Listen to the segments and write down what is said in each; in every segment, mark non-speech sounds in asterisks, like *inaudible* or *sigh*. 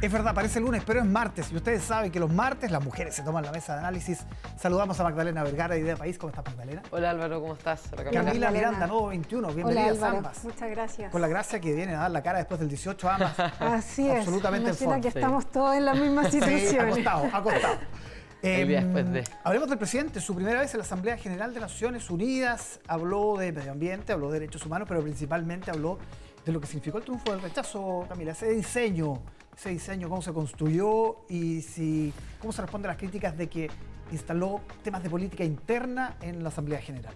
Es verdad, parece lunes, pero es martes. Y ustedes saben que los martes las mujeres se toman la mesa de análisis. Saludamos a Magdalena Vergara de Idea País. ¿Cómo estás, Magdalena? Hola Álvaro, ¿cómo estás? Hola, Camila Miranda, Nuevo 21. Bienvenidas Hola, ambas. Muchas gracias. Con la gracia que viene a dar la cara después del 18 ambas. *laughs* Así es. Absolutamente Imagina que estamos todos en la misma situación. Sí, acostado, acostado. *laughs* Después de. Hablemos del presidente. Su primera vez en la Asamblea General de Naciones Unidas habló de medio ambiente, habló de derechos humanos, pero principalmente habló de lo que significó el triunfo del rechazo, Camila. Ese diseño, ese diseño, cómo se construyó y si, cómo se responde a las críticas de que instaló temas de política interna en la Asamblea General.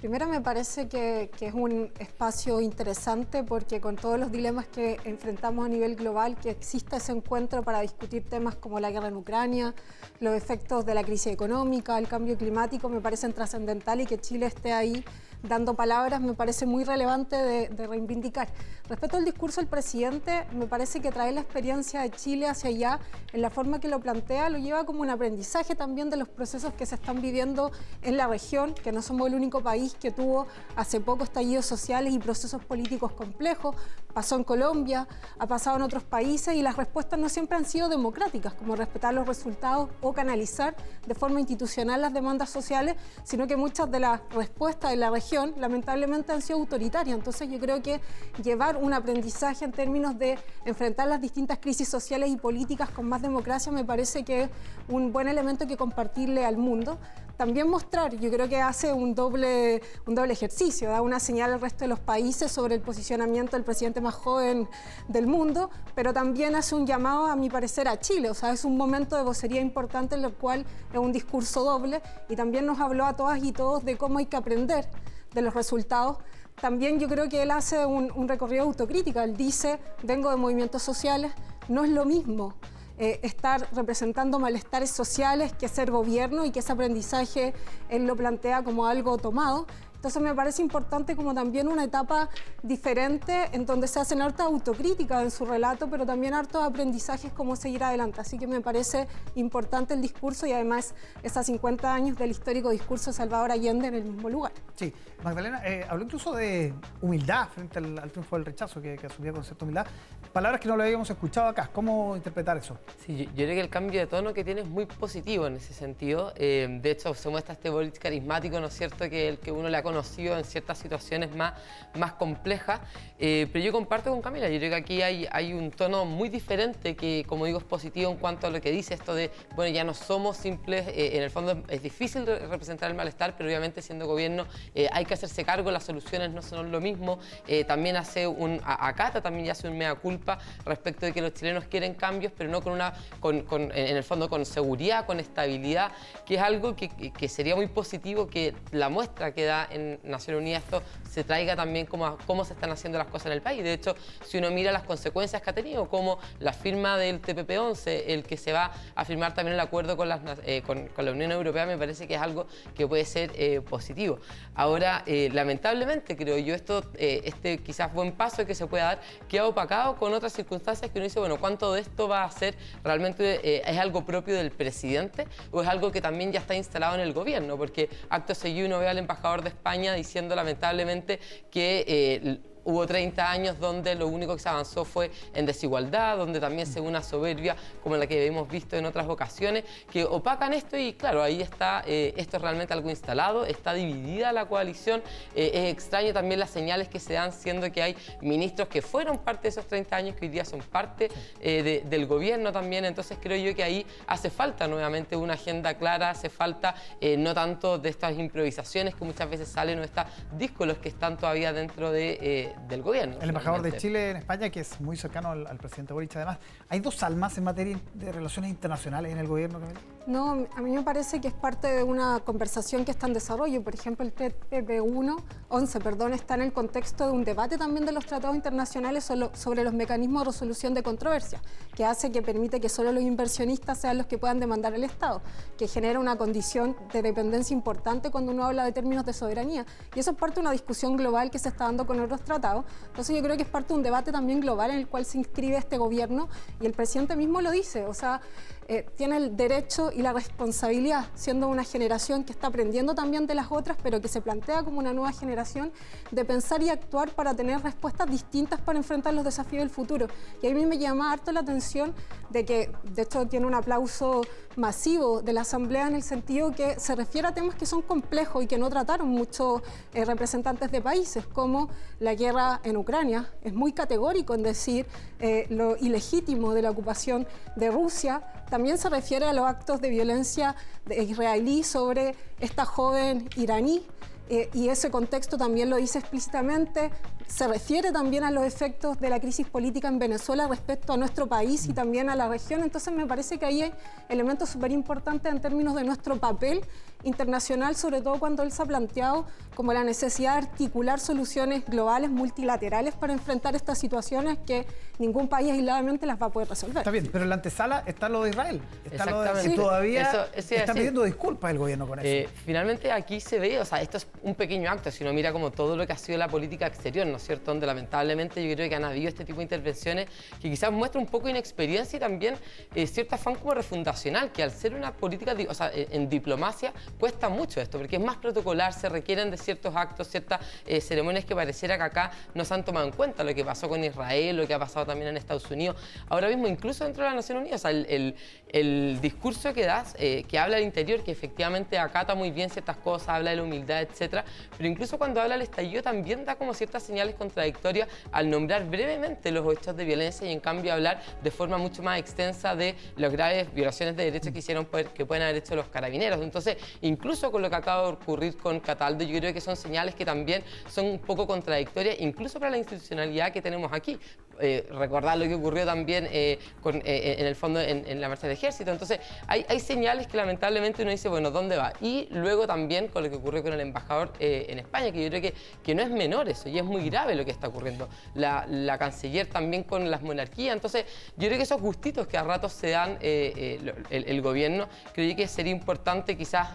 Primero me parece que, que, es un espacio interesante porque con todos los dilemas que enfrentamos a nivel global, que exista ese encuentro para discutir temas como la guerra en Ucrania, los efectos de la crisis económica, el cambio climático, me parecen trascendental y que Chile esté ahí dando palabras me parece muy relevante de, de, reivindicar. Respecto al discurso del presidente, me parece que trae la experiencia de Chile hacia allá, en la forma que lo plantea, lo lleva como un aprendizaje también de los procesos que se están viviendo en la región, que no somos el único país que tuvo hace poco estallidos sociales y procesos políticos complejos, pasó en Colombia, ha pasado en otros países y las respuestas no siempre han sido democráticas, como respetar los resultados o canalizar de forma institucional las demandas sociales, sino que muchas de las respuestas de la región lamentablemente han sido autoritarias. Entonces yo creo que llevar un aprendizaje en términos de enfrentar las distintas crisis sociales y políticas con más democracia me parece que es un buen elemento que compartirle al mundo. También mostrar, yo creo que hace un doble, un doble ejercicio, da una señal al resto de los países sobre el posicionamiento del presidente más joven del mundo, pero también hace un llamado, a mi parecer, a Chile. O sea, es un momento de vocería importante en el cual es un discurso doble y también nos habló a todas y todos de cómo hay que aprender de los resultados. También yo creo que él hace un, un recorrido autocrítica. Él dice, vengo de movimientos sociales, no es lo mismo eh, estar representando malestares sociales que ser gobierno y que ese aprendizaje él lo plantea como algo tomado. Entonces me parece importante como también una etapa diferente en donde se hacen harta autocrítica en su relato, pero también hartos aprendizajes cómo seguir adelante. Así que me parece importante el discurso y además esos 50 años del histórico discurso de Salvador Allende en el mismo lugar. Sí, Magdalena eh, habló incluso de humildad frente al, al triunfo del rechazo, que, que asumía con cierta humildad. Palabras que no lo habíamos escuchado acá. ¿Cómo interpretar eso? Sí, yo, yo creo que el cambio de tono que tiene es muy positivo en ese sentido. Eh, de hecho, se muestra este Boric carismático, ¿no es cierto?, que el que uno le ha conocido en ciertas situaciones más, más complejas. Eh, pero yo comparto con Camila, yo creo que aquí hay, hay un tono muy diferente que, como digo, es positivo en cuanto a lo que dice esto de, bueno, ya no somos simples, eh, en el fondo es difícil representar el malestar, pero obviamente siendo gobierno eh, hay que hacerse cargo, las soluciones no son lo mismo. Eh, también hace un, acata también hace un mea culpa respecto de que los chilenos quieren cambios, pero no con una, con, con, en el fondo con seguridad, con estabilidad, que es algo que, que sería muy positivo que la muestra que da en Naciones Unidas esto se traiga también como a cómo se están haciendo las cosas en el país. De hecho, si uno mira las consecuencias que ha tenido, como la firma del TPP-11, el que se va a firmar también el acuerdo con, las, eh, con, con, la Unión Europea, me parece que es algo que puede ser eh, positivo. Ahora, eh, lamentablemente, creo yo, esto, este quizás buen paso que se pueda dar, queda opacado con otras circunstancias que uno dice, bueno, ¿cuánto de esto va a ser realmente, es algo propio del presidente o es algo que también ya está instalado en el gobierno? Porque acto seguido uno ve al embajador de España diciendo lamentablemente que eh, hubo 30 años donde lo único que se avanzó fue en desigualdad, donde también se una soberbia como la que hemos visto en otras ocasiones, que opacan esto y claro, ahí está, eh, esto es realmente algo instalado, está dividida la coalición, eh, es extraño también las señales que se dan siendo que hay ministros que fueron parte de esos 30 años que hoy día son parte eh, de, del gobierno también, entonces creo yo que ahí hace falta nuevamente una agenda clara, hace falta no tanto de estas improvisaciones que muchas veces salen o estas díscolos que están todavía dentro de del gobierno. El embajador de Chile en España, que es muy cercano al, al, presidente Boric, además. ¿Hay dos almas en materia de relaciones internacionales en el gobierno, Camila? No, a mí me parece que es parte de una conversación que está en desarrollo. Por ejemplo, el TPP-1, 11, perdón, está en el contexto de un debate también de los tratados internacionales sobre los mecanismos de resolución de controversias, que hace que permite que solo los inversionistas sean los que puedan demandar al Estado, que genera una condición de dependencia importante cuando uno habla de términos de soberanía. Y eso es parte de una discusión global que se está dando con otros tratados entonces yo creo que es parte de un debate también global en el cual se inscribe este gobierno y el presidente mismo lo dice. O sea, eh, tiene el derecho y la responsabilidad, siendo una generación que está aprendiendo también de las otras, pero que se plantea como una nueva generación, de pensar y actuar para tener respuestas distintas para enfrentar los desafíos del futuro. Y a mí me llama harto la atención de que, de hecho, tiene un aplauso masivo de la Asamblea en el sentido que se refiere a temas que son complejos y que no trataron muchos eh, representantes de países, como la guerra en Ucrania. Es muy categórico en decir eh, lo ilegítimo de la ocupación de Rusia. También se refiere a los actos de violencia israelí sobre esta joven iraní. Eh, y ese contexto también lo dice explícitamente, se refiere también a los efectos de la crisis política en Venezuela respecto a nuestro país y también a la región. Entonces me parece que ahí hay elementos súper importantes en términos de nuestro papel internacional, sobre todo cuando él se ha planteado como la necesidad de articular soluciones globales, multilaterales para enfrentar estas situaciones que ningún país aisladamente las va a poder resolver. Está bien, pero en la antesala está lo de Israel. Está lo de, todavía está pidiendo disculpas el gobierno con eso. Eh, finalmente aquí se ve, o sea, esto es un pequeño acto, si uno mira como todo lo que ha sido la política exterior, ¿no es cierto? Donde lamentablemente yo creo que han habido este tipo de intervenciones que quizás muestra un poco inexperiencia y también eh, cierto afán como refundacional, que al ser una política, o sea, en diplomacia cuesta mucho esto, porque es más protocolar, se requieren de ciertos actos, ciertas eh, ceremonias que pareciera que acá no se han tomado en cuenta, lo que pasó con Israel, lo que ha pasado también en Estados Unidos. Ahora mismo, incluso dentro de la Nación Unida, o sea, el, discurso que das, eh, que habla del interior, que efectivamente acata muy bien ciertas cosas, habla de la humildad, pero incluso cuando habla del estallido también da como ciertas señales contradictorias al nombrar brevemente los hechos de violencia y en cambio hablar de forma mucho más extensa de las graves violaciones de derechos que hicieron que pueden haber hecho los carabineros. Entonces, incluso con lo que acaba de ocurrir con Cataldo, yo creo que son señales que también son un poco contradictorias, incluso para la institucionalidad que tenemos aquí. Eh, recordar lo que ocurrió también eh, eh, en el fondo en, la marcha del ejército. Entonces, hay, señales que lamentablemente uno dice, bueno, ¿dónde va? Y luego también con lo que ocurrió con el embajador en España, que yo creo que, que, no es menor eso, y es muy grave lo que está ocurriendo. La, canciller también con las monarquías. Entonces, yo creo que esos gustitos que a ratos se dan el, gobierno, creo que sería importante quizás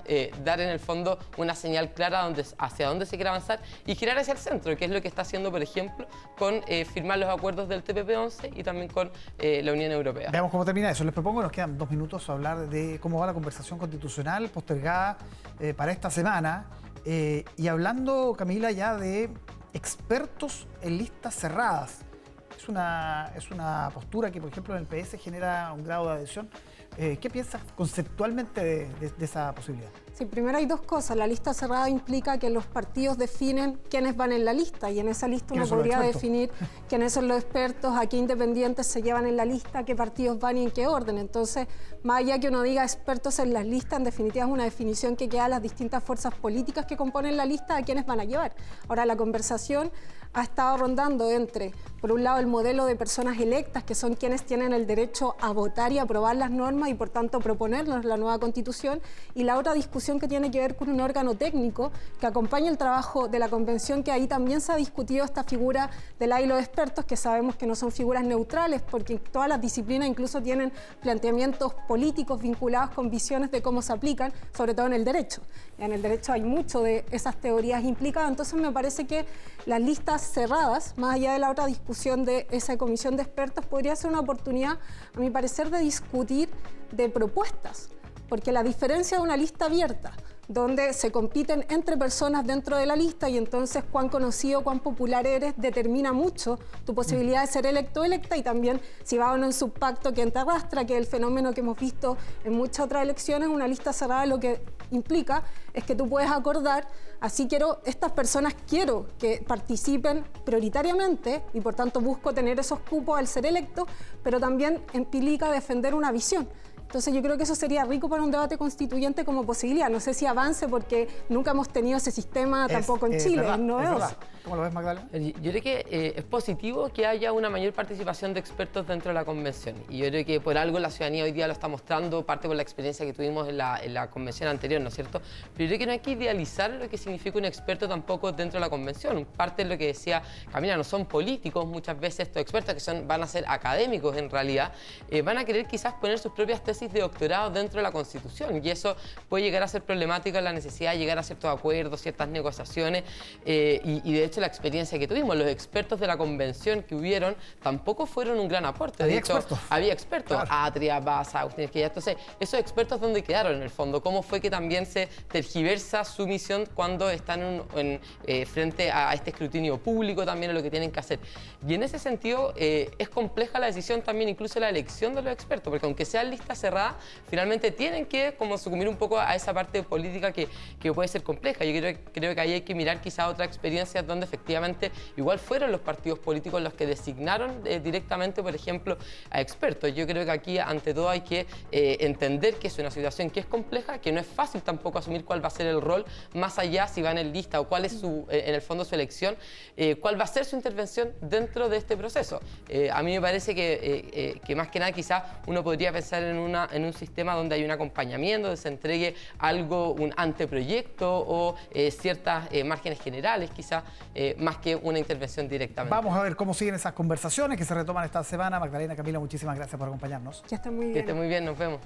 dar en el fondo una señal clara hacia dónde se quiere avanzar y girar hacia el centro, que es lo que está haciendo, por ejemplo, con firmar los acuerdos de el TPP-11 y también con eh, la Unión Europea. Veamos cómo termina eso. Les propongo, nos quedan dos minutos a hablar de cómo va la conversación constitucional postergada eh, para esta semana. Eh, y hablando, Camila, ya de expertos en listas cerradas. Es una, es una postura que, por ejemplo, en el PS genera un grado de adhesión. ¿Qué piensas conceptualmente de esa posibilidad? Sí, primero hay dos cosas. La lista cerrada implica que los partidos definen quiénes van en la lista y en esa lista uno podría definir quiénes son los expertos, a qué independientes se llevan en la lista, qué partidos van y en qué orden. Entonces, más allá que uno diga expertos en las listas, en definitiva es una definición que queda a las distintas fuerzas políticas que componen la lista a quiénes van a llevar. Ahora, la conversación ha estado rondando entre, por un lado, el modelo de personas electas, que son quienes tienen el derecho a votar y aprobar las normas y, por tanto, proponernos la nueva constitución, y la otra discusión que tiene que ver con un órgano técnico que acompaña el trabajo de la convención, que ahí también se ha discutido esta figura del hilo de expertos, que sabemos que no son figuras neutrales, porque todas las disciplinas incluso tienen planteamientos políticos vinculados con visiones de cómo se aplican, sobre todo en el derecho. En el derecho hay mucho de esas teorías implicadas, entonces me parece que las listas cerradas, más allá de la otra discusión de esa comisión de expertos, podría ser una oportunidad, a mi parecer, de discutir de propuestas porque la diferencia de una lista abierta, donde se compiten entre personas dentro de la lista y entonces cuán conocido, cuán popular eres, determina mucho tu posibilidad de ser electo o electa y también si va o no en su pacto que te arrastra, que es el fenómeno que hemos visto en muchas otras elecciones, una lista cerrada lo que implica es que tú puedes acordar, así quiero, estas personas quiero que participen prioritariamente y por tanto busco tener esos cupos al ser electo, pero también implica defender una visión. Entonces yo creo que eso sería rico para un debate constituyente como posibilidad. No sé si avance porque nunca hemos tenido ese sistema tampoco en Chile. no es ¿Cómo lo ves, Magdalena? Eh, yo creo que eh, es positivo que haya una mayor participación de expertos dentro de la convención. Y yo creo que por algo la ciudadanía hoy día lo está mostrando, parte por la experiencia que tuvimos en la, en la convención anterior, ¿no es cierto? Pero yo creo que no hay que idealizar lo que significa un experto tampoco dentro de la convención. Parte de lo que decía Camila, no son políticos muchas veces estos expertos, que son, van a ser académicos en realidad, eh, van a querer quizás poner sus propias tesis tesis de doctorado dentro de la Constitución y eso puede llegar a ser problemático en la necesidad de llegar a ciertos acuerdos, ciertas negociaciones eh, y, de hecho la experiencia que tuvimos, los expertos de la convención que hubieron tampoco fueron un gran aporte. Había de hecho, expertos. había expertos, Atria, Baza, Agustín Esquilla. Entonces, esos expertos, ¿dónde quedaron en el fondo? ¿Cómo fue que también se tergiversa su misión cuando están en, eh, frente a este escrutinio público también en lo que tienen que hacer? Y en ese sentido, eh, es compleja la decisión también, incluso la elección de los expertos, porque aunque sea lista cerrada, finalmente tienen que como sucumbir un poco a esa parte política que, que puede ser compleja. Yo creo, creo que ahí hay que mirar quizá otras experiencias donde efectivamente igual fueron los partidos políticos los que designaron eh, directamente, por ejemplo, a expertos. Yo creo que aquí, ante todo, hay que eh, entender que es una situación que es compleja, que no es fácil tampoco asumir cuál va a ser el rol, más allá si van en lista o cuál es su, en el fondo su elección, cuál va a ser su intervención dentro de este proceso. a mí me parece que, que más que nada quizá uno podría pensar en, una, en un sistema donde hay un acompañamiento, donde se entregue algo, un anteproyecto o eh, ciertas eh, márgenes generales quizá, eh, más que una intervención directamente. Vamos a ver cómo siguen esas conversaciones que se retoman esta semana. Magdalena Camila, muchísimas gracias por acompañarnos. Que estén muy bien. Que estén muy bien, nos vemos.